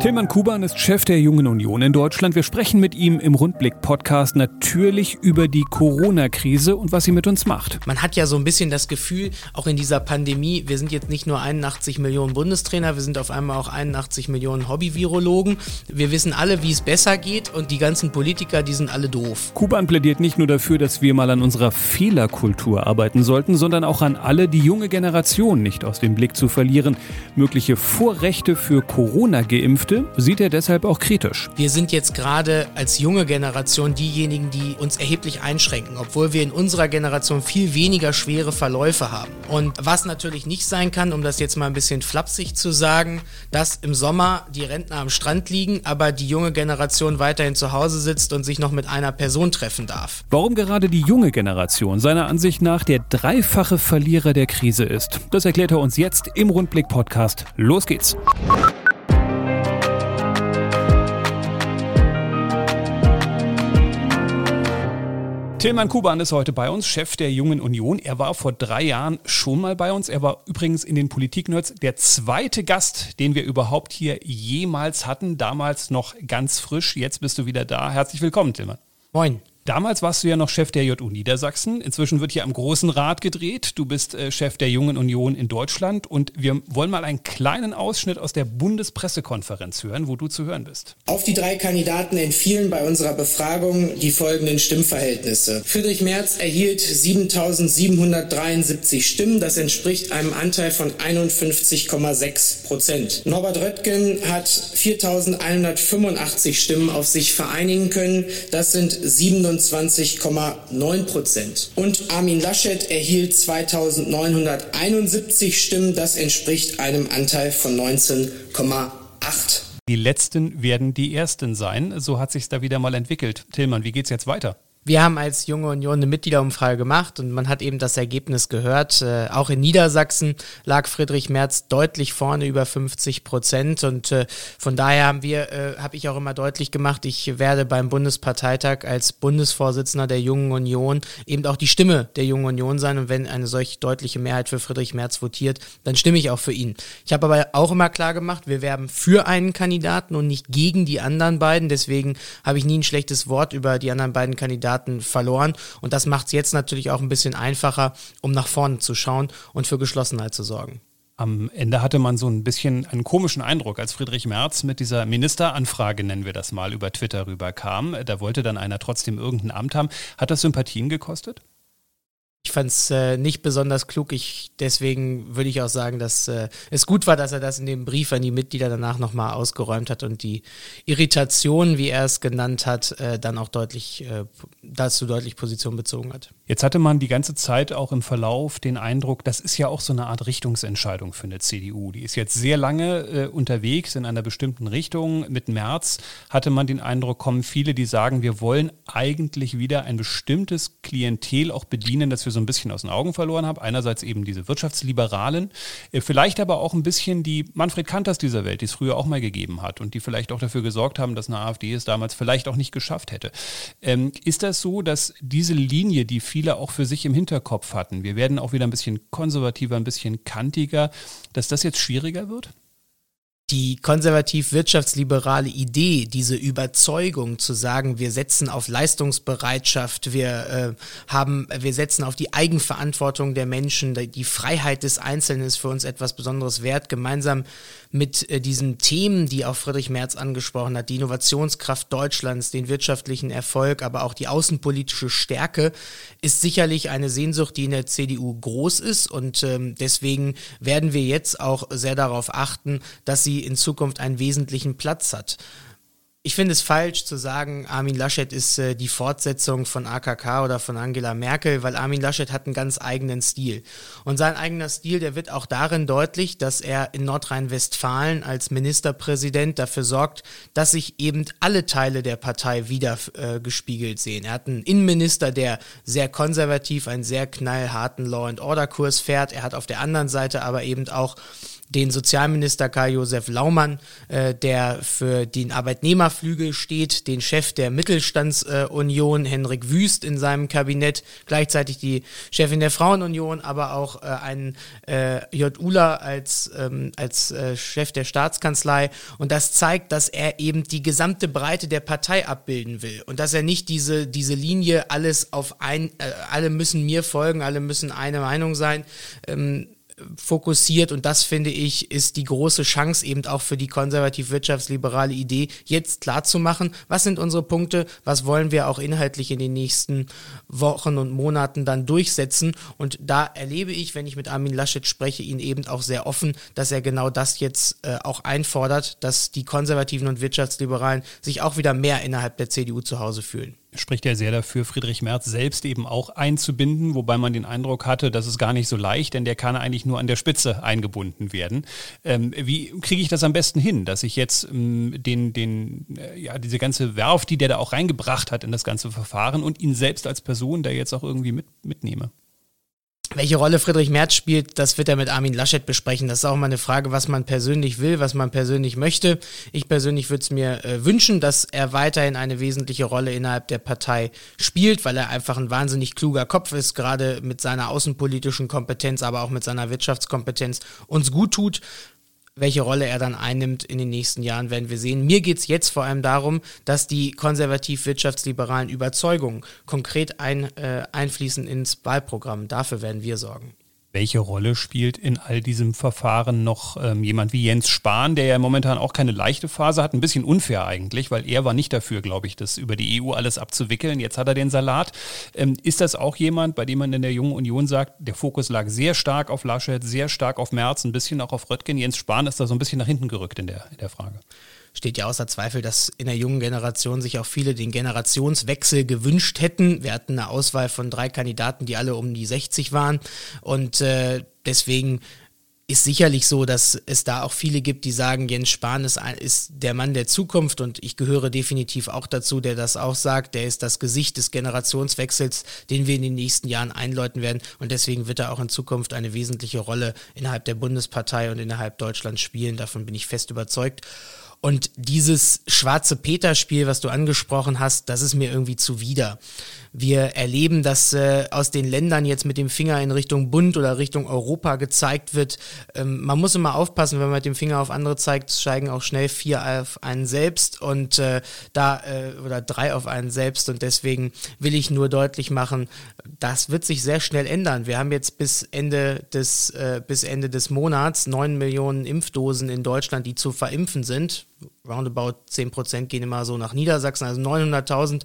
Tilman Kuban ist Chef der Jungen Union in Deutschland. Wir sprechen mit ihm im Rundblick-Podcast natürlich über die Corona-Krise und was sie mit uns macht. Man hat ja so ein bisschen das Gefühl, auch in dieser Pandemie, wir sind jetzt nicht nur 81 Millionen Bundestrainer, wir sind auf einmal auch 81 Millionen Hobby-Virologen. Wir wissen alle, wie es besser geht und die ganzen Politiker, die sind alle doof. Kuban plädiert nicht nur dafür, dass wir mal an unserer Fehlerkultur arbeiten sollten, sondern auch an alle, die junge Generation nicht aus dem Blick zu verlieren. Mögliche Vorrechte für Corona-Geimpfte Produkte sieht er deshalb auch kritisch. Wir sind jetzt gerade als junge Generation diejenigen, die uns erheblich einschränken, obwohl wir in unserer Generation viel weniger schwere Verläufe haben. Und was natürlich nicht sein kann, um das jetzt mal ein bisschen flapsig zu sagen, dass im Sommer die Rentner am Strand liegen, aber die junge Generation weiterhin zu Hause sitzt und sich noch mit einer Person treffen darf. Warum gerade die junge Generation seiner Ansicht nach der dreifache Verlierer der Krise ist, das erklärt er uns jetzt im Rundblick-Podcast. Los geht's! Tilman Kuban ist heute bei uns, Chef der Jungen Union. Er war vor drei Jahren schon mal bei uns. Er war übrigens in den Politik-Nerds der zweite Gast, den wir überhaupt hier jemals hatten. Damals noch ganz frisch. Jetzt bist du wieder da. Herzlich willkommen, Tilman. Moin. Damals warst du ja noch Chef der JU Niedersachsen. Inzwischen wird hier am Großen Rat gedreht. Du bist äh, Chef der Jungen Union in Deutschland. Und wir wollen mal einen kleinen Ausschnitt aus der Bundespressekonferenz hören, wo du zu hören bist. Auf die drei Kandidaten entfielen bei unserer Befragung die folgenden Stimmverhältnisse. Friedrich Merz erhielt 7.773 Stimmen. Das entspricht einem Anteil von 51,6 Prozent. Norbert Röttgen hat 4.185 Stimmen auf sich vereinigen können. Das sind 27 27,9 Prozent. Und Armin Laschet erhielt 2971 Stimmen. Das entspricht einem Anteil von 19,8. Die letzten werden die ersten sein. So hat sich da wieder mal entwickelt. Tillmann, wie geht's jetzt weiter? Wir haben als Junge Union eine Mitgliederumfrage gemacht und man hat eben das Ergebnis gehört. Äh, auch in Niedersachsen lag Friedrich Merz deutlich vorne über 50 Prozent und äh, von daher haben wir, äh, habe ich auch immer deutlich gemacht, ich werde beim Bundesparteitag als Bundesvorsitzender der Jungen Union eben auch die Stimme der Jungen Union sein und wenn eine solch deutliche Mehrheit für Friedrich Merz votiert, dann stimme ich auch für ihn. Ich habe aber auch immer klar gemacht, wir werben für einen Kandidaten und nicht gegen die anderen beiden. Deswegen habe ich nie ein schlechtes Wort über die anderen beiden Kandidaten Kandidaten verloren. Und das macht es jetzt natürlich auch ein bisschen einfacher, um nach vorne zu schauen und für Geschlossenheit zu sorgen. Am Ende hatte man so ein bisschen einen komischen Eindruck, als Friedrich Merz mit dieser Ministeranfrage, nennen wir das mal, über Twitter rüberkam. Da wollte dann einer trotzdem irgendein Amt haben. Hat das Sympathien gekostet? Ich fand es äh, nicht besonders klug. Ich, deswegen würde ich auch sagen, dass äh, es gut war, dass er das in dem Brief an die Mitglieder danach nochmal ausgeräumt hat und die Irritation, wie er es genannt hat, äh, dann auch deutlich äh, dazu deutlich Position bezogen hat. Jetzt hatte man die ganze Zeit auch im Verlauf den Eindruck, das ist ja auch so eine Art Richtungsentscheidung für eine CDU. Die ist jetzt sehr lange äh, unterwegs in einer bestimmten Richtung. Mit März hatte man den Eindruck, kommen viele, die sagen, wir wollen eigentlich wieder ein bestimmtes Klientel auch bedienen, das wir so ein bisschen aus den Augen verloren haben. Einerseits eben diese Wirtschaftsliberalen, äh, vielleicht aber auch ein bisschen die Manfred Kanters dieser Welt, die es früher auch mal gegeben hat und die vielleicht auch dafür gesorgt haben, dass eine AfD es damals vielleicht auch nicht geschafft hätte. Ähm, ist das so, dass diese Linie, die viele auch für sich im Hinterkopf hatten. Wir werden auch wieder ein bisschen konservativer, ein bisschen kantiger, dass das jetzt schwieriger wird? Die konservativ-wirtschaftsliberale Idee, diese Überzeugung zu sagen, wir setzen auf Leistungsbereitschaft, wir äh, haben, wir setzen auf die Eigenverantwortung der Menschen, die Freiheit des Einzelnen ist für uns etwas Besonderes wert, gemeinsam mit äh, diesen Themen, die auch Friedrich Merz angesprochen hat, die Innovationskraft Deutschlands, den wirtschaftlichen Erfolg, aber auch die außenpolitische Stärke, ist sicherlich eine Sehnsucht, die in der CDU groß ist. Und ähm, deswegen werden wir jetzt auch sehr darauf achten, dass sie in Zukunft einen wesentlichen Platz hat. Ich finde es falsch zu sagen, Armin Laschet ist äh, die Fortsetzung von AKK oder von Angela Merkel, weil Armin Laschet hat einen ganz eigenen Stil. Und sein eigener Stil, der wird auch darin deutlich, dass er in Nordrhein-Westfalen als Ministerpräsident dafür sorgt, dass sich eben alle Teile der Partei wieder äh, gespiegelt sehen. Er hat einen Innenminister, der sehr konservativ, einen sehr knallharten Law-and-Order-Kurs fährt. Er hat auf der anderen Seite aber eben auch den Sozialminister Karl-Josef Laumann, äh, der für den Arbeitnehmerflügel steht, den Chef der Mittelstandsunion, äh, Henrik Wüst in seinem Kabinett, gleichzeitig die Chefin der Frauenunion, aber auch äh, einen äh, J. Uller als, ähm, als äh, Chef der Staatskanzlei. Und das zeigt, dass er eben die gesamte Breite der Partei abbilden will und dass er nicht diese, diese Linie alles auf ein, äh, alle müssen mir folgen, alle müssen eine Meinung sein, ähm, fokussiert und das finde ich ist die große Chance eben auch für die konservativ-wirtschaftsliberale Idee, jetzt klar zu machen, was sind unsere Punkte, was wollen wir auch inhaltlich in den nächsten Wochen und Monaten dann durchsetzen. Und da erlebe ich, wenn ich mit Armin Laschet spreche, ihn eben auch sehr offen, dass er genau das jetzt äh, auch einfordert, dass die Konservativen und Wirtschaftsliberalen sich auch wieder mehr innerhalb der CDU zu Hause fühlen spricht ja sehr dafür, Friedrich Merz selbst eben auch einzubinden, wobei man den Eindruck hatte, das ist gar nicht so leicht, denn der kann eigentlich nur an der Spitze eingebunden werden. Ähm, wie kriege ich das am besten hin, dass ich jetzt ähm, den, den, äh, ja, diese ganze Werf, die der da auch reingebracht hat in das ganze Verfahren und ihn selbst als Person da jetzt auch irgendwie mit, mitnehme? Welche Rolle Friedrich Merz spielt, das wird er mit Armin Laschet besprechen. Das ist auch mal eine Frage, was man persönlich will, was man persönlich möchte. Ich persönlich würde es mir äh, wünschen, dass er weiterhin eine wesentliche Rolle innerhalb der Partei spielt, weil er einfach ein wahnsinnig kluger Kopf ist, gerade mit seiner außenpolitischen Kompetenz, aber auch mit seiner Wirtschaftskompetenz uns gut tut welche Rolle er dann einnimmt in den nächsten Jahren, werden wir sehen. Mir geht es jetzt vor allem darum, dass die konservativ-wirtschaftsliberalen Überzeugungen konkret ein, äh, einfließen ins Wahlprogramm. Dafür werden wir sorgen. Welche Rolle spielt in all diesem Verfahren noch ähm, jemand wie Jens Spahn, der ja momentan auch keine leichte Phase hat? Ein bisschen unfair eigentlich, weil er war nicht dafür, glaube ich, das über die EU alles abzuwickeln. Jetzt hat er den Salat. Ähm, ist das auch jemand, bei dem man in der Jungen Union sagt, der Fokus lag sehr stark auf Laschet, sehr stark auf Merz, ein bisschen auch auf Röttgen. Jens Spahn ist da so ein bisschen nach hinten gerückt in der, in der Frage steht ja außer Zweifel, dass in der jungen Generation sich auch viele den Generationswechsel gewünscht hätten. Wir hatten eine Auswahl von drei Kandidaten, die alle um die 60 waren. Und äh, deswegen ist sicherlich so, dass es da auch viele gibt, die sagen, Jens Spahn ist, ein, ist der Mann der Zukunft und ich gehöre definitiv auch dazu, der das auch sagt. Der ist das Gesicht des Generationswechsels, den wir in den nächsten Jahren einläuten werden und deswegen wird er auch in Zukunft eine wesentliche Rolle innerhalb der Bundespartei und innerhalb Deutschlands spielen. Davon bin ich fest überzeugt. Und dieses schwarze Peter-Spiel, was du angesprochen hast, das ist mir irgendwie zuwider. Wir erleben, dass äh, aus den Ländern jetzt mit dem Finger in Richtung Bund oder Richtung Europa gezeigt wird. Ähm, man muss immer aufpassen, wenn man mit dem Finger auf andere zeigt, steigen auch schnell vier auf einen selbst und äh, da äh, oder drei auf einen selbst. Und deswegen will ich nur deutlich machen, das wird sich sehr schnell ändern. Wir haben jetzt bis Ende des äh, bis Ende des Monats neun Millionen Impfdosen in Deutschland, die zu verimpfen sind roundabout 10 Prozent gehen immer so nach Niedersachsen, also 900.000,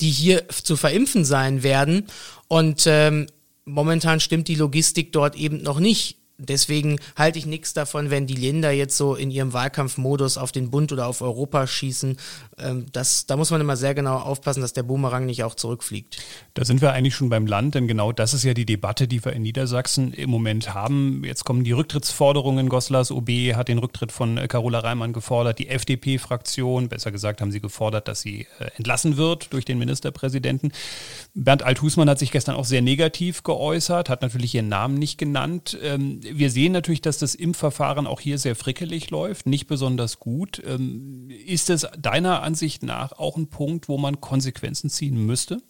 die hier zu verimpfen sein werden. Und ähm, momentan stimmt die Logistik dort eben noch nicht. Deswegen halte ich nichts davon, wenn die Länder jetzt so in ihrem Wahlkampfmodus auf den Bund oder auf Europa schießen. Ähm, das, da muss man immer sehr genau aufpassen, dass der Boomerang nicht auch zurückfliegt. Da sind wir eigentlich schon beim Land, denn genau das ist ja die Debatte, die wir in Niedersachsen im Moment haben. Jetzt kommen die Rücktrittsforderungen. Goslers OB hat den Rücktritt von Carola Reimann gefordert. Die FDP-Fraktion, besser gesagt, haben sie gefordert, dass sie äh, entlassen wird durch den Ministerpräsidenten. Bernd Althusmann hat sich gestern auch sehr negativ geäußert, hat natürlich ihren Namen nicht genannt. Ähm, wir sehen natürlich, dass das Impfverfahren auch hier sehr frickelig läuft, nicht besonders gut. Ähm, ist es deiner Ansicht nach auch ein Punkt, wo man Konsequenzen ziehen müsste?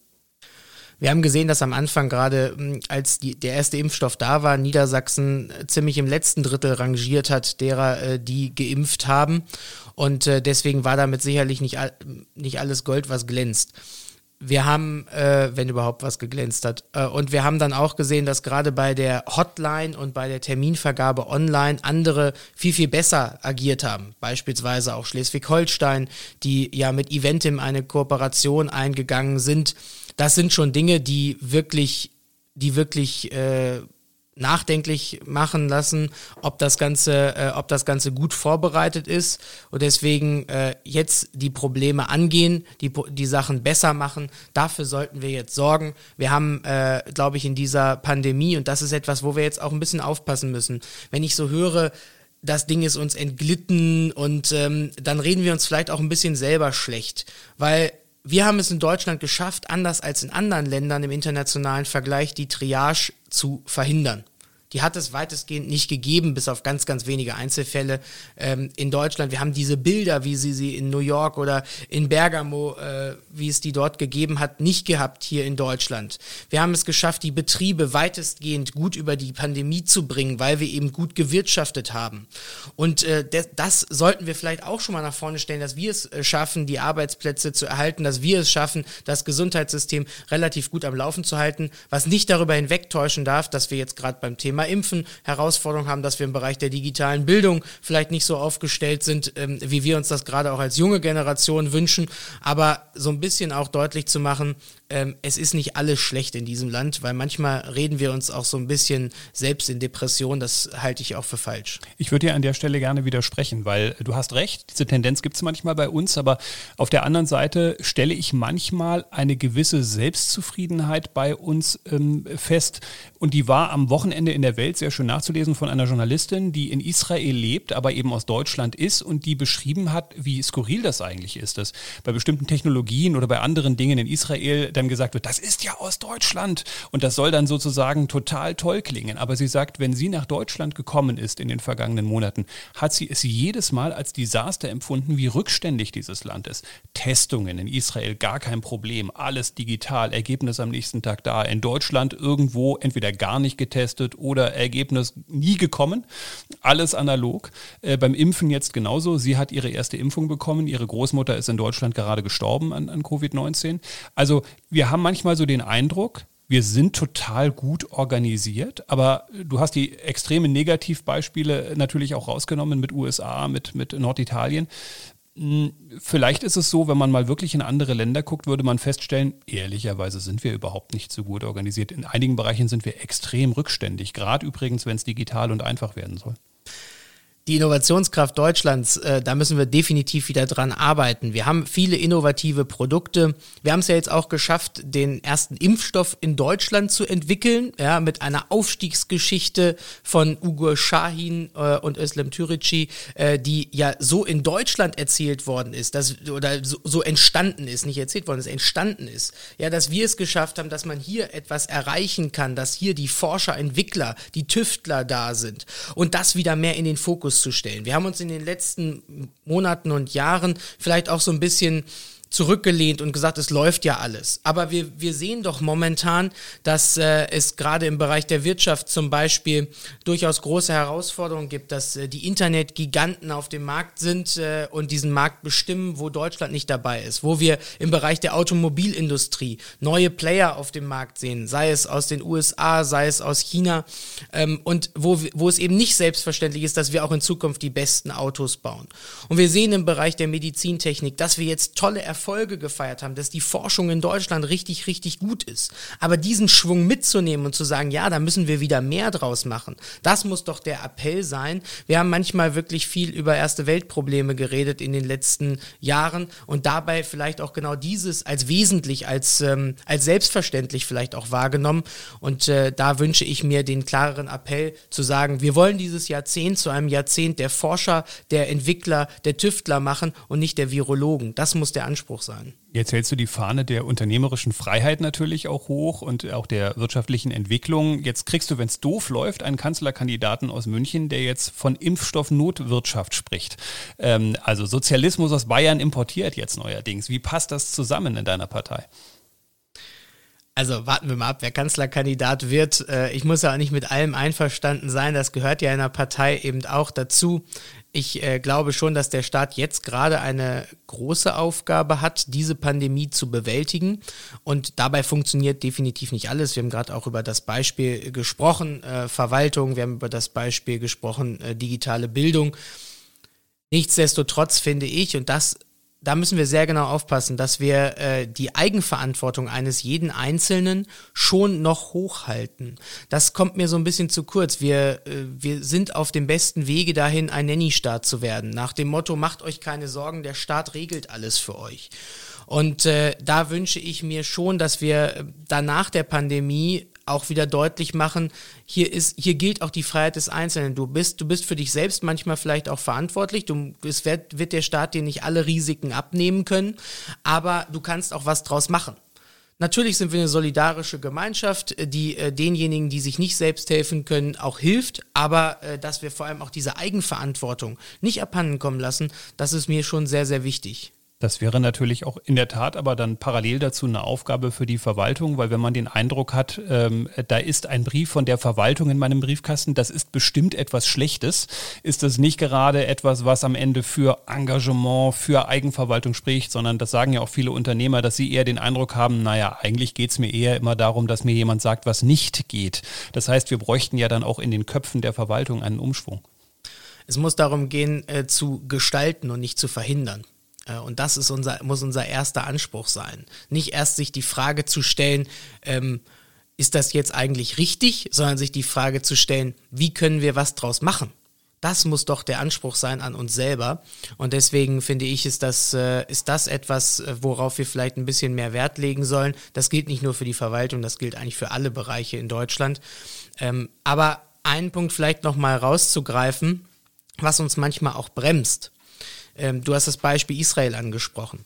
Wir haben gesehen, dass am Anfang gerade, hm, als die, der erste Impfstoff da war, Niedersachsen ziemlich im letzten Drittel rangiert hat, derer, äh, die geimpft haben. Und äh, deswegen war damit sicherlich nicht, nicht alles Gold, was glänzt wir haben, äh, wenn überhaupt was geglänzt hat. Äh, und wir haben dann auch gesehen, dass gerade bei der Hotline und bei der Terminvergabe online andere viel, viel besser agiert haben. Beispielsweise auch Schleswig-Holstein, die ja mit Eventim eine Kooperation eingegangen sind. Das sind schon Dinge, die wirklich, die wirklich äh, nachdenklich machen lassen, ob das Ganze, äh, ob das Ganze gut vorbereitet ist und deswegen äh, jetzt die Probleme angehen, die, die Sachen besser machen. Dafür sollten wir jetzt sorgen. Wir haben, äh, glaube ich, in dieser Pandemie und das ist etwas, wo wir jetzt auch ein bisschen aufpassen müssen. Wenn ich so höre, das Ding ist uns entglitten und ähm, dann reden wir uns vielleicht auch ein bisschen selber schlecht, weil wir haben es in Deutschland geschafft, anders als in anderen Ländern im internationalen Vergleich, die Triage zu verhindern. Die hat es weitestgehend nicht gegeben, bis auf ganz, ganz wenige Einzelfälle ähm, in Deutschland. Wir haben diese Bilder, wie sie sie in New York oder in Bergamo, äh, wie es die dort gegeben hat, nicht gehabt hier in Deutschland. Wir haben es geschafft, die Betriebe weitestgehend gut über die Pandemie zu bringen, weil wir eben gut gewirtschaftet haben. Und äh, das sollten wir vielleicht auch schon mal nach vorne stellen, dass wir es äh, schaffen, die Arbeitsplätze zu erhalten, dass wir es schaffen, das Gesundheitssystem relativ gut am Laufen zu halten, was nicht darüber hinwegtäuschen darf, dass wir jetzt gerade beim Thema Impfen Herausforderungen haben, dass wir im Bereich der digitalen Bildung vielleicht nicht so aufgestellt sind, ähm, wie wir uns das gerade auch als junge Generation wünschen, aber so ein bisschen auch deutlich zu machen, ähm, es ist nicht alles schlecht in diesem Land, weil manchmal reden wir uns auch so ein bisschen selbst in Depression. Das halte ich auch für falsch. Ich würde dir an der Stelle gerne widersprechen, weil du hast recht, diese Tendenz gibt es manchmal bei uns, aber auf der anderen Seite stelle ich manchmal eine gewisse Selbstzufriedenheit bei uns ähm, fest. Und die war am Wochenende in der Welt sehr schön nachzulesen von einer Journalistin, die in Israel lebt, aber eben aus Deutschland ist und die beschrieben hat, wie skurril das eigentlich ist, dass bei bestimmten Technologien oder bei anderen Dingen in Israel dann gesagt wird, das ist ja aus Deutschland und das soll dann sozusagen total toll klingen. Aber sie sagt, wenn sie nach Deutschland gekommen ist in den vergangenen Monaten, hat sie es jedes Mal als Desaster empfunden, wie rückständig dieses Land ist. Testungen in Israel gar kein Problem, alles digital, Ergebnis am nächsten Tag da. In Deutschland irgendwo entweder gar nicht getestet oder Ergebnis nie gekommen, alles analog. Äh, beim Impfen jetzt genauso. Sie hat ihre erste Impfung bekommen, ihre Großmutter ist in Deutschland gerade gestorben an, an Covid-19. Also wir haben manchmal so den Eindruck, wir sind total gut organisiert, aber du hast die extremen Negativbeispiele natürlich auch rausgenommen mit USA, mit, mit Norditalien. Hm, vielleicht ist es so, wenn man mal wirklich in andere Länder guckt, würde man feststellen, ehrlicherweise sind wir überhaupt nicht so gut organisiert. In einigen Bereichen sind wir extrem rückständig, gerade übrigens, wenn es digital und einfach werden soll die Innovationskraft Deutschlands, äh, da müssen wir definitiv wieder dran arbeiten. Wir haben viele innovative Produkte. Wir haben es ja jetzt auch geschafft, den ersten Impfstoff in Deutschland zu entwickeln, ja, mit einer Aufstiegsgeschichte von Ugur Shahin äh, und Özlem Türeci, äh, die ja so in Deutschland erzählt worden ist, dass, oder so, so entstanden ist, nicht erzählt worden ist, entstanden ist. Ja, dass wir es geschafft haben, dass man hier etwas erreichen kann, dass hier die Forscher, Entwickler, die Tüftler da sind und das wieder mehr in den Fokus zu stellen. Wir haben uns in den letzten Monaten und Jahren vielleicht auch so ein bisschen zurückgelehnt und gesagt, es läuft ja alles. Aber wir, wir sehen doch momentan, dass äh, es gerade im Bereich der Wirtschaft zum Beispiel durchaus große Herausforderungen gibt, dass äh, die Internetgiganten auf dem Markt sind äh, und diesen Markt bestimmen, wo Deutschland nicht dabei ist. Wo wir im Bereich der Automobilindustrie neue Player auf dem Markt sehen, sei es aus den USA, sei es aus China ähm, und wo, wo es eben nicht selbstverständlich ist, dass wir auch in Zukunft die besten Autos bauen. Und wir sehen im Bereich der Medizintechnik, dass wir jetzt tolle Erfolge Erfolge gefeiert haben, dass die Forschung in Deutschland richtig, richtig gut ist. Aber diesen Schwung mitzunehmen und zu sagen, ja, da müssen wir wieder mehr draus machen, das muss doch der Appell sein. Wir haben manchmal wirklich viel über erste Weltprobleme geredet in den letzten Jahren und dabei vielleicht auch genau dieses als wesentlich, als, ähm, als selbstverständlich vielleicht auch wahrgenommen. Und äh, da wünsche ich mir den klareren Appell zu sagen, wir wollen dieses Jahrzehnt zu einem Jahrzehnt der Forscher, der Entwickler, der Tüftler machen und nicht der Virologen. Das muss der Anspruch Anspruch sein. Jetzt hältst du die Fahne der unternehmerischen Freiheit natürlich auch hoch und auch der wirtschaftlichen Entwicklung. Jetzt kriegst du, wenn es doof läuft, einen Kanzlerkandidaten aus München, der jetzt von Impfstoffnotwirtschaft spricht. Ähm, also Sozialismus aus Bayern importiert jetzt neuerdings. Wie passt das zusammen in deiner Partei? Also warten wir mal ab, wer Kanzlerkandidat wird. Äh, ich muss ja auch nicht mit allem einverstanden sein. Das gehört ja in einer Partei eben auch dazu. Ich äh, glaube schon, dass der Staat jetzt gerade eine große Aufgabe hat, diese Pandemie zu bewältigen. Und dabei funktioniert definitiv nicht alles. Wir haben gerade auch über das Beispiel gesprochen, äh, Verwaltung, wir haben über das Beispiel gesprochen, äh, digitale Bildung. Nichtsdestotrotz finde ich, und das da müssen wir sehr genau aufpassen, dass wir äh, die Eigenverantwortung eines jeden Einzelnen schon noch hochhalten. Das kommt mir so ein bisschen zu kurz. Wir, äh, wir sind auf dem besten Wege dahin, ein Nanny-Staat zu werden. Nach dem Motto, macht euch keine Sorgen, der Staat regelt alles für euch. Und äh, da wünsche ich mir schon, dass wir äh, danach der Pandemie auch wieder deutlich machen, hier ist, hier gilt auch die Freiheit des Einzelnen. Du bist, du bist für dich selbst manchmal vielleicht auch verantwortlich. Du, es wird, wird der Staat dir nicht alle Risiken abnehmen können, aber du kannst auch was draus machen. Natürlich sind wir eine solidarische Gemeinschaft, die äh, denjenigen, die sich nicht selbst helfen können, auch hilft, aber äh, dass wir vor allem auch diese Eigenverantwortung nicht abhanden kommen lassen, das ist mir schon sehr, sehr wichtig. Das wäre natürlich auch in der Tat aber dann parallel dazu eine Aufgabe für die Verwaltung, weil wenn man den Eindruck hat, ähm, da ist ein Brief von der Verwaltung in meinem Briefkasten, das ist bestimmt etwas Schlechtes, ist das nicht gerade etwas, was am Ende für Engagement, für Eigenverwaltung spricht, sondern das sagen ja auch viele Unternehmer, dass sie eher den Eindruck haben, naja, eigentlich geht es mir eher immer darum, dass mir jemand sagt, was nicht geht. Das heißt, wir bräuchten ja dann auch in den Köpfen der Verwaltung einen Umschwung. Es muss darum gehen, äh, zu gestalten und nicht zu verhindern. Äh, und das ist unser, muss unser erster Anspruch sein. Nicht erst sich die Frage zu stellen, ähm, ist das jetzt eigentlich richtig, sondern sich die Frage zu stellen, wie können wir was draus machen? Das muss doch der Anspruch sein an uns selber. Und deswegen finde ich, ist das, äh, ist das etwas, äh, worauf wir vielleicht ein bisschen mehr Wert legen sollen. Das gilt nicht nur für die Verwaltung, das gilt eigentlich für alle Bereiche in Deutschland. Ähm, aber einen Punkt vielleicht nochmal rauszugreifen, was uns manchmal auch bremst. Ähm, du hast das Beispiel Israel angesprochen.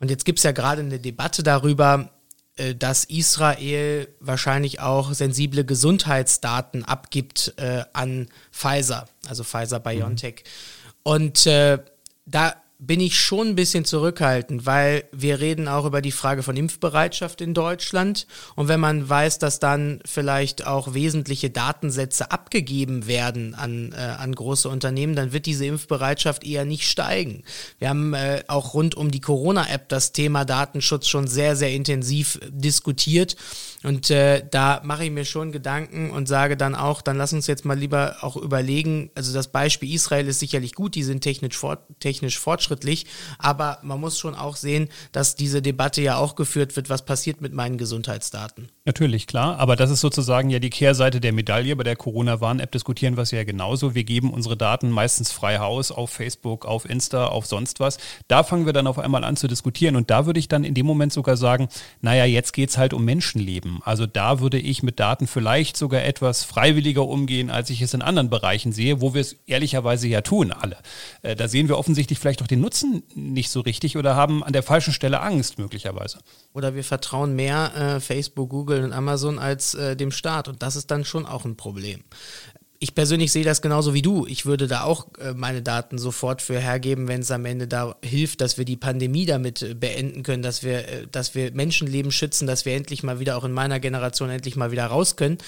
Und jetzt gibt es ja gerade eine Debatte darüber, äh, dass Israel wahrscheinlich auch sensible Gesundheitsdaten abgibt äh, an Pfizer, also Pfizer BioNTech. Mhm. Und äh, da bin ich schon ein bisschen zurückhaltend, weil wir reden auch über die Frage von Impfbereitschaft in Deutschland. Und wenn man weiß, dass dann vielleicht auch wesentliche Datensätze abgegeben werden an, äh, an große Unternehmen, dann wird diese Impfbereitschaft eher nicht steigen. Wir haben äh, auch rund um die Corona-App das Thema Datenschutz schon sehr, sehr intensiv diskutiert. Und äh, da mache ich mir schon Gedanken und sage dann auch, dann lass uns jetzt mal lieber auch überlegen, also das Beispiel Israel ist sicherlich gut, die sind technisch, fort, technisch fortschrittlich fortschrittlich, aber man muss schon auch sehen, dass diese Debatte ja auch geführt wird, was passiert mit meinen Gesundheitsdaten. Natürlich, klar, aber das ist sozusagen ja die Kehrseite der Medaille. Bei der Corona-Warn-App diskutieren wir es ja genauso. Wir geben unsere Daten meistens frei Haus auf Facebook, auf Insta, auf sonst was. Da fangen wir dann auf einmal an zu diskutieren und da würde ich dann in dem Moment sogar sagen, naja, jetzt geht es halt um Menschenleben. Also da würde ich mit Daten vielleicht sogar etwas freiwilliger umgehen, als ich es in anderen Bereichen sehe, wo wir es ehrlicherweise ja tun, alle. Äh, da sehen wir offensichtlich vielleicht auch den Nutzen nicht so richtig oder haben an der falschen Stelle Angst möglicherweise. Oder wir vertrauen mehr äh, Facebook, Google und Amazon als äh, dem Staat. Und das ist dann schon auch ein Problem. Ich persönlich sehe das genauso wie du. Ich würde da auch äh, meine Daten sofort für hergeben, wenn es am Ende da hilft, dass wir die Pandemie damit äh, beenden können, dass wir, äh, dass wir Menschenleben schützen, dass wir endlich mal wieder auch in meiner Generation endlich mal wieder raus können.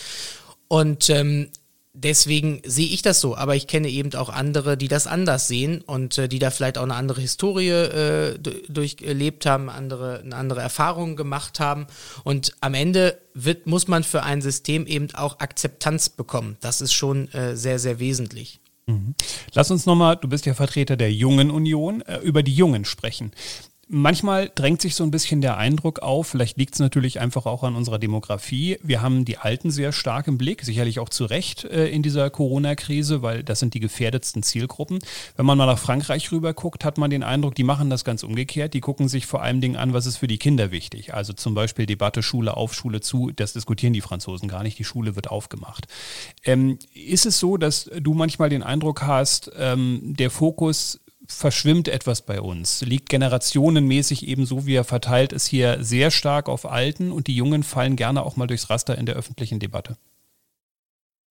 Und ähm, deswegen sehe ich das so, aber ich kenne eben auch andere, die das anders sehen und äh, die da vielleicht auch eine andere Historie äh, durchlebt haben, andere, eine andere Erfahrung gemacht haben. Und am Ende wird, muss man für ein System eben auch Akzeptanz bekommen. Das ist schon äh, sehr, sehr wesentlich. Mhm. Lass uns nochmal, du bist ja Vertreter der Jungen Union, äh, über die Jungen sprechen. Manchmal drängt sich so ein bisschen der Eindruck auf, vielleicht liegt es natürlich einfach auch an unserer Demografie. Wir haben die Alten sehr stark im Blick, sicherlich auch zu Recht äh, in dieser Corona-Krise, weil das sind die gefährdetsten Zielgruppen. Wenn man mal nach Frankreich rüber guckt, hat man den Eindruck, die machen das ganz umgekehrt. Die gucken sich vor allem Dingen an, was ist für die Kinder wichtig. Also zum Beispiel Debatte Schule auf, Schule zu. Das diskutieren die Franzosen gar nicht. Die Schule wird aufgemacht. Ähm, ist es so, dass du manchmal den Eindruck hast, ähm, der Fokus verschwimmt etwas bei uns, liegt generationenmäßig eben so, wie er verteilt ist, hier sehr stark auf Alten und die Jungen fallen gerne auch mal durchs Raster in der öffentlichen Debatte.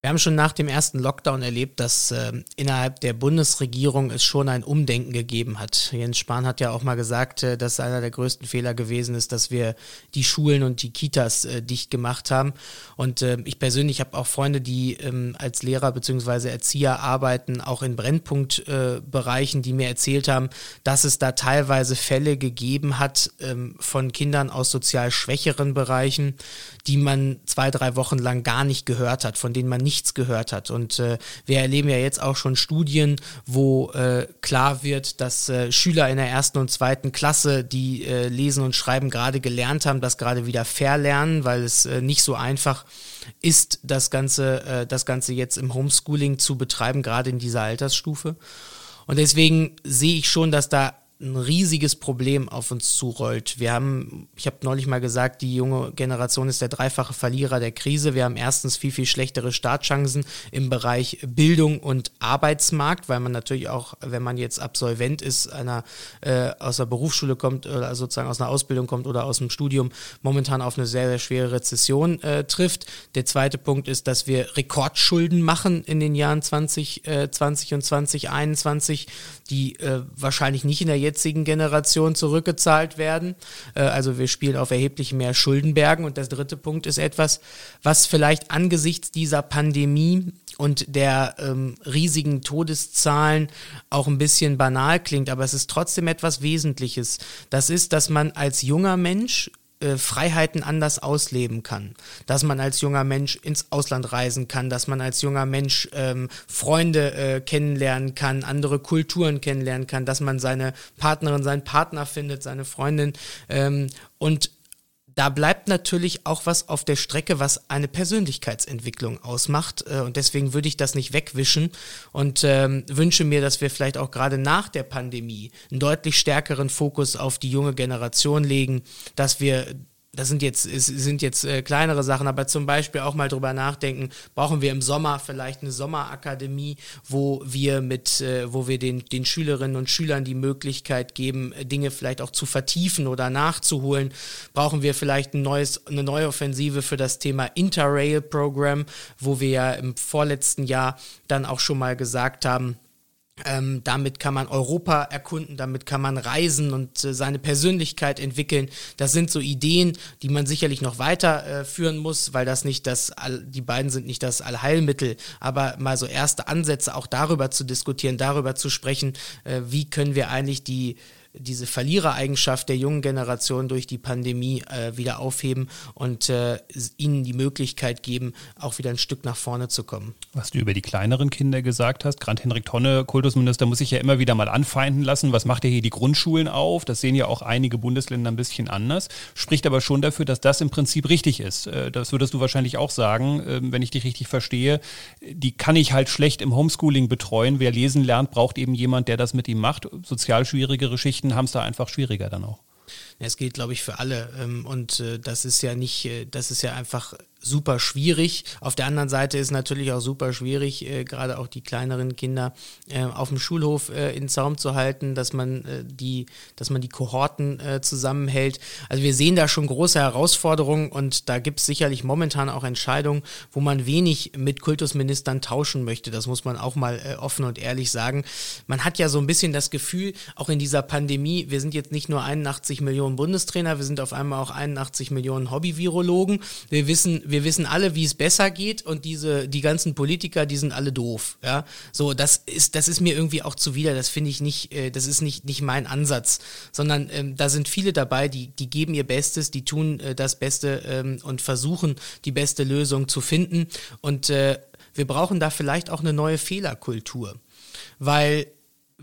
Wir haben schon nach dem ersten Lockdown erlebt, dass äh, innerhalb der Bundesregierung es schon ein Umdenken gegeben hat. Jens Spahn hat ja auch mal gesagt, äh, dass einer der größten Fehler gewesen ist, dass wir die Schulen und die Kitas äh, dicht gemacht haben. Und äh, ich persönlich habe auch Freunde, die ähm, als Lehrer bzw. Erzieher arbeiten, auch in Brennpunktbereichen, die mir erzählt haben, dass es da teilweise Fälle gegeben hat ähm, von Kindern aus sozial schwächeren Bereichen, die man zwei, drei Wochen lang gar nicht gehört hat, von denen man nichts gehört hat. Und äh, wir erleben ja jetzt auch schon Studien, wo äh, klar wird, dass äh, Schüler in der ersten und zweiten Klasse, die äh, lesen und schreiben gerade gelernt haben, das gerade wieder verlernen, weil es äh, nicht so einfach ist, das Ganze, äh, das Ganze jetzt im Homeschooling zu betreiben, gerade in dieser Altersstufe. Und deswegen sehe ich schon, dass da ein riesiges Problem auf uns zurollt. Wir haben, ich habe neulich mal gesagt, die junge Generation ist der dreifache Verlierer der Krise. Wir haben erstens viel, viel schlechtere Startchancen im Bereich Bildung und Arbeitsmarkt, weil man natürlich auch, wenn man jetzt Absolvent ist, einer äh, aus der Berufsschule kommt oder sozusagen aus einer Ausbildung kommt oder aus dem Studium, momentan auf eine sehr, sehr schwere Rezession äh, trifft. Der zweite Punkt ist, dass wir Rekordschulden machen in den Jahren 2020 äh, und 2021, die äh, wahrscheinlich nicht in der jetzigen Generation zurückgezahlt werden. Äh, also wir spielen auf erheblich mehr Schuldenbergen. Und der dritte Punkt ist etwas, was vielleicht angesichts dieser Pandemie und der ähm, riesigen Todeszahlen auch ein bisschen banal klingt, aber es ist trotzdem etwas Wesentliches. Das ist, dass man als junger Mensch äh, Freiheiten anders ausleben kann. Dass man als junger Mensch ins Ausland reisen kann, dass man als junger Mensch ähm, Freunde äh, kennenlernen kann, andere Kulturen kennenlernen kann, dass man seine Partnerin, seinen Partner findet, seine Freundin ähm, und da bleibt natürlich auch was auf der Strecke, was eine Persönlichkeitsentwicklung ausmacht. Äh, und deswegen würde ich das nicht wegwischen und ähm, wünsche mir, dass wir vielleicht auch gerade nach der Pandemie einen deutlich stärkeren Fokus auf die junge Generation legen, dass wir das sind jetzt, sind jetzt äh, kleinere Sachen, aber zum Beispiel auch mal drüber nachdenken, brauchen wir im Sommer vielleicht eine Sommerakademie, wo wir mit, äh, wo wir den, den Schülerinnen und Schülern die Möglichkeit geben, Dinge vielleicht auch zu vertiefen oder nachzuholen. Brauchen wir vielleicht ein neues, eine neue Offensive für das Thema Interrail-Programm, wo wir ja im vorletzten Jahr dann auch schon mal gesagt haben, ähm, damit kann man Europa erkunden, damit kann man reisen und äh, seine Persönlichkeit entwickeln. Das sind so Ideen, die man sicherlich noch weiterführen äh, muss, weil das nicht das, All, die beiden sind nicht das Allheilmittel, aber mal so erste Ansätze auch darüber zu diskutieren, darüber zu sprechen, äh, wie können wir eigentlich die diese Verlierereigenschaft der jungen Generation durch die Pandemie äh, wieder aufheben und äh, ihnen die Möglichkeit geben, auch wieder ein Stück nach vorne zu kommen. Was du über die kleineren Kinder gesagt hast, Grant Henrik Tonne, Kultusminister, muss sich ja immer wieder mal anfeinden lassen. Was macht er hier die Grundschulen auf? Das sehen ja auch einige Bundesländer ein bisschen anders. Spricht aber schon dafür, dass das im Prinzip richtig ist. Äh, das würdest du wahrscheinlich auch sagen, ähm, wenn ich dich richtig verstehe. Die kann ich halt schlecht im Homeschooling betreuen. Wer lesen lernt, braucht eben jemand, der das mit ihm macht. Sozial schwierigere Schichten Geschichten haben es da einfach schwieriger dann auch. Es gilt, glaube ich, für alle. Ähm, und äh, das ist ja nicht, äh, das ist ja einfach super schwierig. Auf der anderen Seite ist natürlich auch super schwierig, äh, gerade auch die kleineren Kinder äh, auf dem Schulhof äh, in Zaum zu halten, dass man äh, die, dass man die Kohorten äh, zusammenhält. Also wir sehen da schon große Herausforderungen und da gibt es sicherlich momentan auch Entscheidungen, wo man wenig mit Kultusministern tauschen möchte. Das muss man auch mal äh, offen und ehrlich sagen. Man hat ja so ein bisschen das Gefühl, auch in dieser Pandemie, wir sind jetzt nicht nur 81 Millionen Bundestrainer, wir sind auf einmal auch 81 Millionen Hobby-Virologen. Wir wissen, wir wissen alle, wie es besser geht und diese, die ganzen Politiker, die sind alle doof. Ja, so, das ist, das ist mir irgendwie auch zuwider. Das finde ich nicht, äh, das ist nicht, nicht mein Ansatz, sondern ähm, da sind viele dabei, die, die geben ihr Bestes, die tun äh, das Beste ähm, und versuchen, die beste Lösung zu finden. Und äh, wir brauchen da vielleicht auch eine neue Fehlerkultur, weil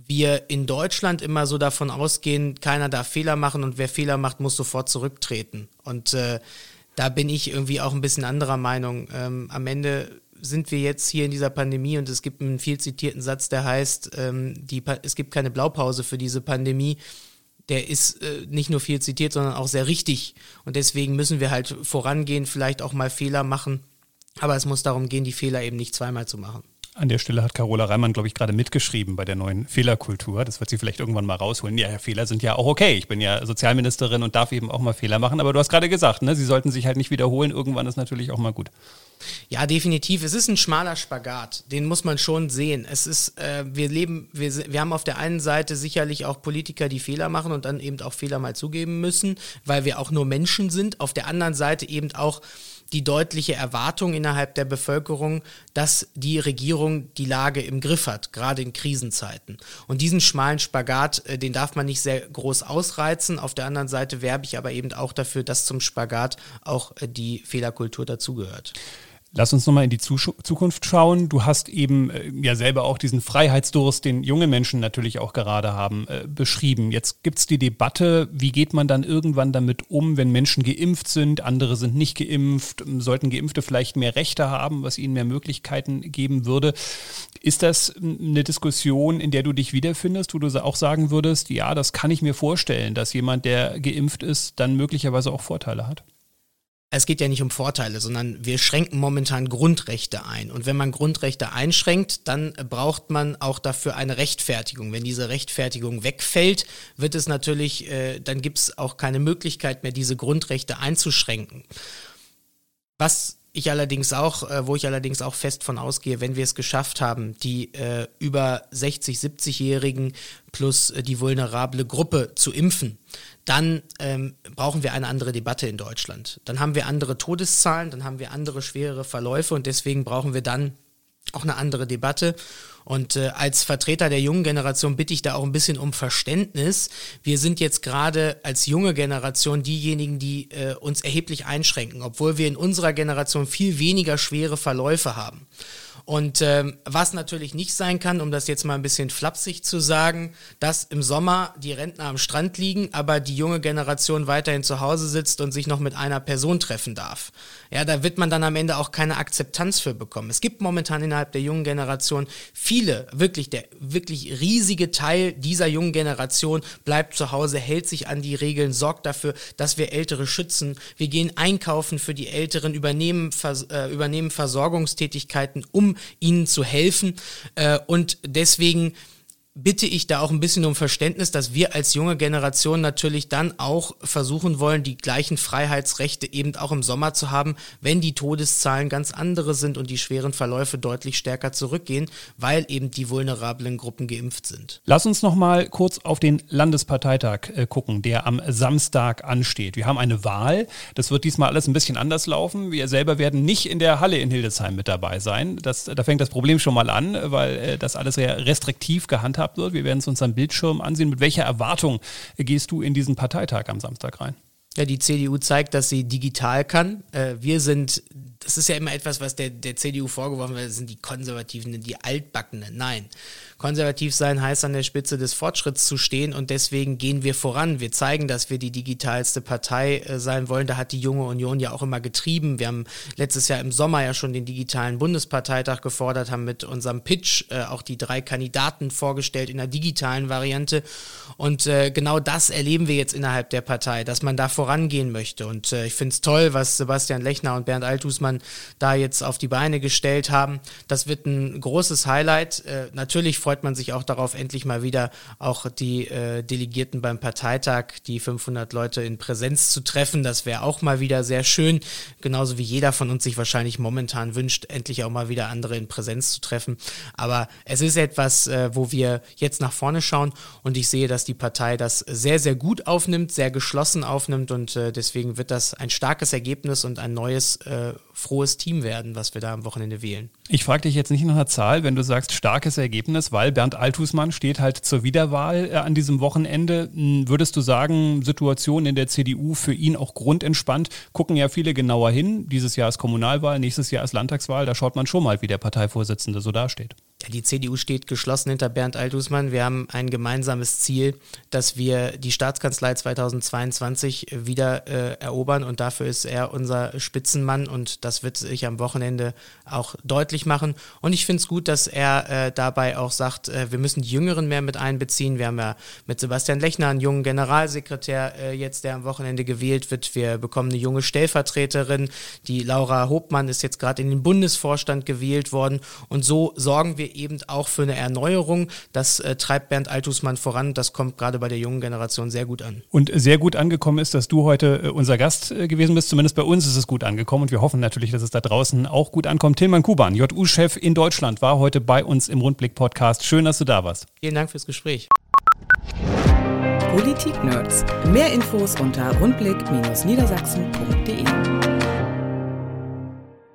wir in Deutschland immer so davon ausgehen, keiner darf Fehler machen und wer Fehler macht, muss sofort zurücktreten. Und äh, da bin ich irgendwie auch ein bisschen anderer Meinung. Ähm, am Ende sind wir jetzt hier in dieser Pandemie und es gibt einen viel zitierten Satz, der heißt, ähm, die, es gibt keine Blaupause für diese Pandemie. Der ist äh, nicht nur viel zitiert, sondern auch sehr richtig. Und deswegen müssen wir halt vorangehen, vielleicht auch mal Fehler machen. Aber es muss darum gehen, die Fehler eben nicht zweimal zu machen. An der Stelle hat Carola Reimann, glaube ich, gerade mitgeschrieben bei der neuen Fehlerkultur. Das wird sie vielleicht irgendwann mal rausholen. Ja, Fehler sind ja auch okay. Ich bin ja Sozialministerin und darf eben auch mal Fehler machen. Aber du hast gerade gesagt, ne, sie sollten sich halt nicht wiederholen. Irgendwann ist natürlich auch mal gut. Ja, definitiv. Es ist ein schmaler Spagat. Den muss man schon sehen. Es ist, äh, wir leben, wir, wir haben auf der einen Seite sicherlich auch Politiker, die Fehler machen und dann eben auch Fehler mal zugeben müssen, weil wir auch nur Menschen sind. Auf der anderen Seite eben auch die deutliche Erwartung innerhalb der Bevölkerung, dass die Regierung die Lage im Griff hat, gerade in Krisenzeiten. Und diesen schmalen Spagat, äh, den darf man nicht sehr groß ausreizen. Auf der anderen Seite werbe ich aber eben auch dafür, dass zum Spagat auch äh, die Fehlerkultur dazugehört. Lass uns nochmal in die Zukunft schauen. Du hast eben äh, ja selber auch diesen Freiheitsdurst, den junge Menschen natürlich auch gerade haben, äh, beschrieben. Jetzt gibt es die Debatte, wie geht man dann irgendwann damit um, wenn Menschen geimpft sind, andere sind nicht geimpft, sollten Geimpfte vielleicht mehr Rechte haben, was ihnen mehr Möglichkeiten geben würde. Ist das eine Diskussion, in der du dich wiederfindest, wo du auch sagen würdest, ja, das kann ich mir vorstellen, dass jemand, der geimpft ist, dann möglicherweise auch Vorteile hat? Es geht ja nicht um Vorteile, sondern wir schränken momentan Grundrechte ein. Und wenn man Grundrechte einschränkt, dann braucht man auch dafür eine Rechtfertigung. Wenn diese Rechtfertigung wegfällt, wird es natürlich, äh, dann gibt es auch keine Möglichkeit mehr, diese Grundrechte einzuschränken. Was ich allerdings auch, äh, wo ich allerdings auch fest von ausgehe, wenn wir es geschafft haben, die äh, über 60, 70-Jährigen plus äh, die vulnerable Gruppe zu impfen, dann ähm, brauchen wir eine andere Debatte in Deutschland. Dann haben wir andere Todeszahlen, dann haben wir andere schwerere Verläufe und deswegen brauchen wir dann auch eine andere Debatte. Und äh, als Vertreter der jungen Generation bitte ich da auch ein bisschen um Verständnis. Wir sind jetzt gerade als junge Generation diejenigen, die äh, uns erheblich einschränken, obwohl wir in unserer Generation viel weniger schwere Verläufe haben. Und ähm, was natürlich nicht sein kann, um das jetzt mal ein bisschen flapsig zu sagen, dass im Sommer die Rentner am Strand liegen, aber die junge Generation weiterhin zu Hause sitzt und sich noch mit einer Person treffen darf. Ja, da wird man dann am Ende auch keine Akzeptanz für bekommen. Es gibt momentan innerhalb der jungen Generation viele, wirklich der wirklich riesige Teil dieser jungen Generation bleibt zu Hause, hält sich an die Regeln, sorgt dafür, dass wir Ältere schützen. Wir gehen einkaufen für die Älteren, übernehmen, vers äh, übernehmen Versorgungstätigkeiten, um ihnen zu helfen. Äh, und deswegen bitte ich da auch ein bisschen um Verständnis, dass wir als junge Generation natürlich dann auch versuchen wollen, die gleichen Freiheitsrechte eben auch im Sommer zu haben, wenn die Todeszahlen ganz andere sind und die schweren Verläufe deutlich stärker zurückgehen, weil eben die vulnerablen Gruppen geimpft sind. Lass uns noch mal kurz auf den Landesparteitag äh, gucken, der am Samstag ansteht. Wir haben eine Wahl. Das wird diesmal alles ein bisschen anders laufen. Wir selber werden nicht in der Halle in Hildesheim mit dabei sein. Das, da fängt das Problem schon mal an, weil äh, das alles sehr restriktiv gehandhabt gehabt wird. Wir werden es uns am Bildschirm ansehen. Mit welcher Erwartung gehst du in diesen Parteitag am Samstag rein? Ja, die CDU zeigt, dass sie digital kann. Äh, wir sind, das ist ja immer etwas, was der, der CDU vorgeworfen wird, das sind die Konservativen, die Altbackenen. Nein. Konservativ sein heißt an der Spitze des Fortschritts zu stehen und deswegen gehen wir voran. Wir zeigen, dass wir die digitalste Partei äh, sein wollen. Da hat die junge Union ja auch immer getrieben. Wir haben letztes Jahr im Sommer ja schon den digitalen Bundesparteitag gefordert, haben mit unserem Pitch äh, auch die drei Kandidaten vorgestellt in der digitalen Variante. Und äh, genau das erleben wir jetzt innerhalb der Partei, dass man da vorangehen möchte. Und äh, ich finde es toll, was Sebastian Lechner und Bernd Althusmann da jetzt auf die Beine gestellt haben. Das wird ein großes Highlight. Äh, natürlich freut freut man sich auch darauf, endlich mal wieder auch die äh, Delegierten beim Parteitag, die 500 Leute in Präsenz zu treffen. Das wäre auch mal wieder sehr schön. Genauso wie jeder von uns sich wahrscheinlich momentan wünscht, endlich auch mal wieder andere in Präsenz zu treffen. Aber es ist etwas, äh, wo wir jetzt nach vorne schauen und ich sehe, dass die Partei das sehr, sehr gut aufnimmt, sehr geschlossen aufnimmt und äh, deswegen wird das ein starkes Ergebnis und ein neues, äh, frohes Team werden, was wir da am Wochenende wählen. Ich frage dich jetzt nicht nach einer Zahl, wenn du sagst starkes Ergebnis, weil Bernd Althusmann steht halt zur Wiederwahl äh, an diesem Wochenende. Hm, würdest du sagen, Situation in der CDU für ihn auch grundentspannt? Gucken ja viele genauer hin. Dieses Jahr ist Kommunalwahl, nächstes Jahr ist Landtagswahl. Da schaut man schon mal, wie der Parteivorsitzende so dasteht. Ja, die CDU steht geschlossen hinter Bernd Althusmann. Wir haben ein gemeinsames Ziel, dass wir die Staatskanzlei 2022 wieder äh, erobern und dafür ist er unser Spitzenmann und das wird sich am Wochenende auch deutlich machen. Und ich finde es gut, dass er äh, dabei auch sagt, äh, wir müssen die Jüngeren mehr mit einbeziehen. Wir haben ja mit Sebastian Lechner einen jungen Generalsekretär äh, jetzt, der am Wochenende gewählt wird. Wir bekommen eine junge Stellvertreterin. Die Laura Hobmann ist jetzt gerade in den Bundesvorstand gewählt worden und so sorgen wir eben auch für eine Erneuerung. Das äh, treibt Bernd Altusmann voran. Das kommt gerade bei der jungen Generation sehr gut an. Und sehr gut angekommen ist, dass du heute äh, unser Gast äh, gewesen bist. Zumindest bei uns ist es gut angekommen und wir hoffen natürlich, dass es da draußen auch gut ankommt. Tilman Kuban, JU-Chef in Deutschland, war heute bei uns im Rundblick-Podcast. Schön, dass du da warst. Vielen Dank fürs Gespräch. Politik-Nerds. Mehr Infos unter rundblick-niedersachsen.de.